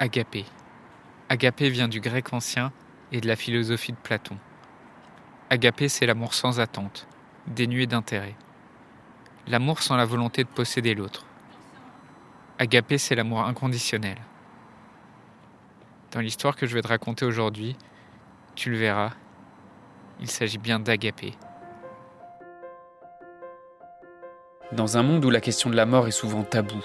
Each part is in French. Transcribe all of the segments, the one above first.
Agapé. Agapé vient du grec ancien et de la philosophie de Platon. Agapé, c'est l'amour sans attente, dénué d'intérêt. L'amour sans la volonté de posséder l'autre. Agapé, c'est l'amour inconditionnel. Dans l'histoire que je vais te raconter aujourd'hui, tu le verras, il s'agit bien d'Agapé. Dans un monde où la question de la mort est souvent taboue,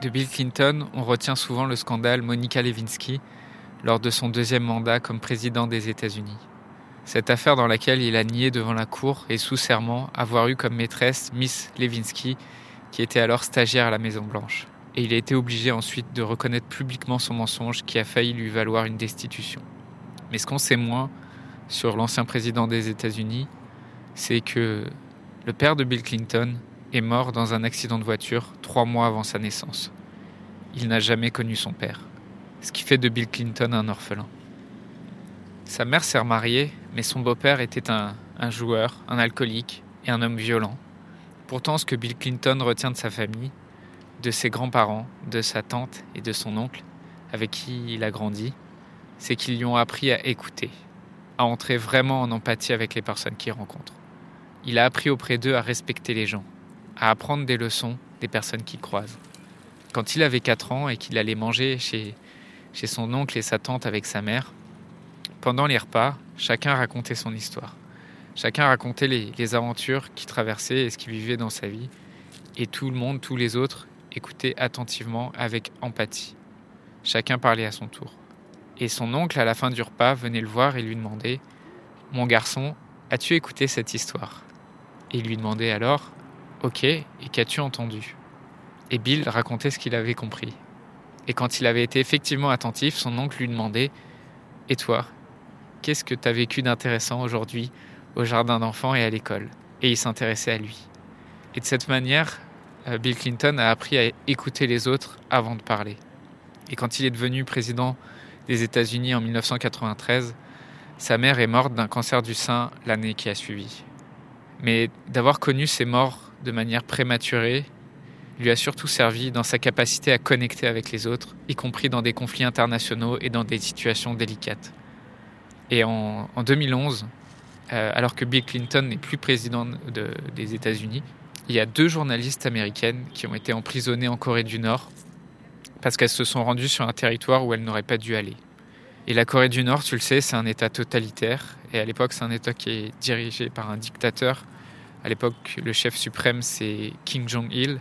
De Bill Clinton, on retient souvent le scandale Monica Lewinsky lors de son deuxième mandat comme président des États-Unis. Cette affaire dans laquelle il a nié devant la cour et sous serment avoir eu comme maîtresse Miss Lewinsky, qui était alors stagiaire à la Maison-Blanche. Et il a été obligé ensuite de reconnaître publiquement son mensonge qui a failli lui valoir une destitution. Mais ce qu'on sait moins sur l'ancien président des États-Unis, c'est que le père de Bill Clinton est mort dans un accident de voiture trois mois avant sa naissance. Il n'a jamais connu son père, ce qui fait de Bill Clinton un orphelin. Sa mère s'est remariée, mais son beau-père était un, un joueur, un alcoolique et un homme violent. Pourtant, ce que Bill Clinton retient de sa famille, de ses grands-parents, de sa tante et de son oncle, avec qui il a grandi, c'est qu'ils lui ont appris à écouter, à entrer vraiment en empathie avec les personnes qu'il rencontre. Il a appris auprès d'eux à respecter les gens, à apprendre des leçons des personnes qu'il croise. Quand il avait 4 ans et qu'il allait manger chez, chez son oncle et sa tante avec sa mère, pendant les repas, chacun racontait son histoire. Chacun racontait les, les aventures qu'il traversait et ce qu'il vivait dans sa vie. Et tout le monde, tous les autres, écoutaient attentivement avec empathie. Chacun parlait à son tour. Et son oncle, à la fin du repas, venait le voir et lui demandait Mon garçon, as-tu écouté cette histoire? Et il lui demandait alors Ok, et qu'as-tu entendu? Et Bill racontait ce qu'il avait compris. Et quand il avait été effectivement attentif, son oncle lui demandait Et toi, qu'est-ce que tu as vécu d'intéressant aujourd'hui au jardin d'enfants et à l'école? Et il s'intéressait à lui. Et de cette manière, euh, Bill Clinton a appris à écouter les autres avant de parler. Et quand il est devenu président des États-Unis en 1993, sa mère est morte d'un cancer du sein l'année qui a suivi. Mais d'avoir connu ces morts de manière prématurée lui a surtout servi dans sa capacité à connecter avec les autres, y compris dans des conflits internationaux et dans des situations délicates. Et en, en 2011, euh, alors que Bill Clinton n'est plus président de, des États-Unis, il y a deux journalistes américaines qui ont été emprisonnées en Corée du Nord parce qu'elles se sont rendues sur un territoire où elles n'auraient pas dû aller. Et la Corée du Nord, tu le sais, c'est un État totalitaire. Et à l'époque, c'est un État qui est dirigé par un dictateur. À l'époque, le chef suprême, c'est Kim Jong-il.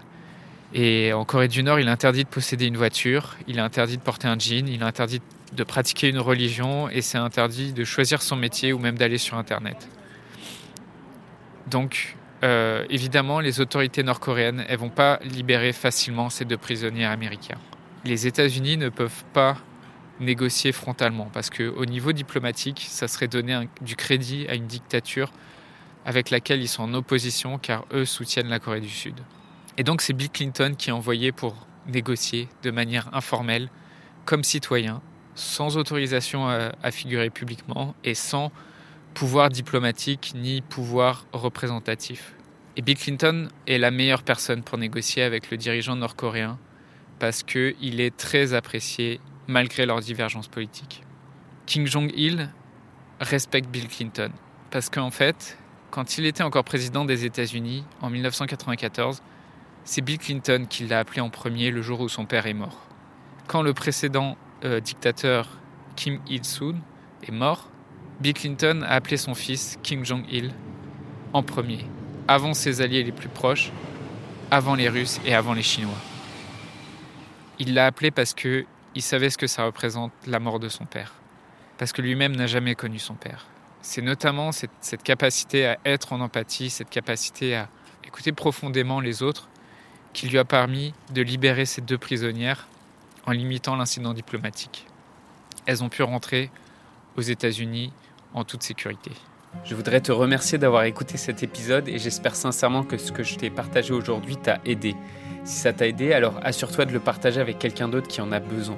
Et en Corée du Nord, il est interdit de posséder une voiture, il est interdit de porter un jean, il est interdit de pratiquer une religion et c'est interdit de choisir son métier ou même d'aller sur Internet. Donc, euh, évidemment, les autorités nord-coréennes, elles vont pas libérer facilement ces deux prisonniers américains. Les États-Unis ne peuvent pas négocier frontalement parce qu'au niveau diplomatique, ça serait donner du crédit à une dictature avec laquelle ils sont en opposition car eux soutiennent la Corée du Sud. Et donc c'est Bill Clinton qui est envoyé pour négocier de manière informelle, comme citoyen, sans autorisation à, figurer publiquement et sans pouvoir diplomatique ni pouvoir représentatif. Et Bill Clinton est la meilleure personne pour négocier avec le dirigeant nord-coréen parce qu'il est très apprécié malgré leurs divergences politiques. Kim Jong-il respecte Bill Clinton parce qu'en fait, quand il était encore président des États-Unis en 1994, c'est Bill Clinton qui l'a appelé en premier le jour où son père est mort. Quand le précédent euh, dictateur Kim Il-sung est mort, Bill Clinton a appelé son fils Kim Jong-il en premier, avant ses alliés les plus proches, avant les Russes et avant les Chinois. Il l'a appelé parce que il savait ce que ça représente la mort de son père, parce que lui-même n'a jamais connu son père. C'est notamment cette, capacité à être en empathie, cette capacité à écouter profondément les autres, qui lui a permis de libérer ces deux prisonnières en limitant l'incident diplomatique. Elles ont pu rentrer aux États-Unis en toute sécurité. Je voudrais te remercier d'avoir écouté cet épisode et j'espère sincèrement que ce que je t'ai partagé aujourd'hui t'a aidé. Si ça t'a aidé, alors assure-toi de le partager avec quelqu'un d'autre qui en a besoin.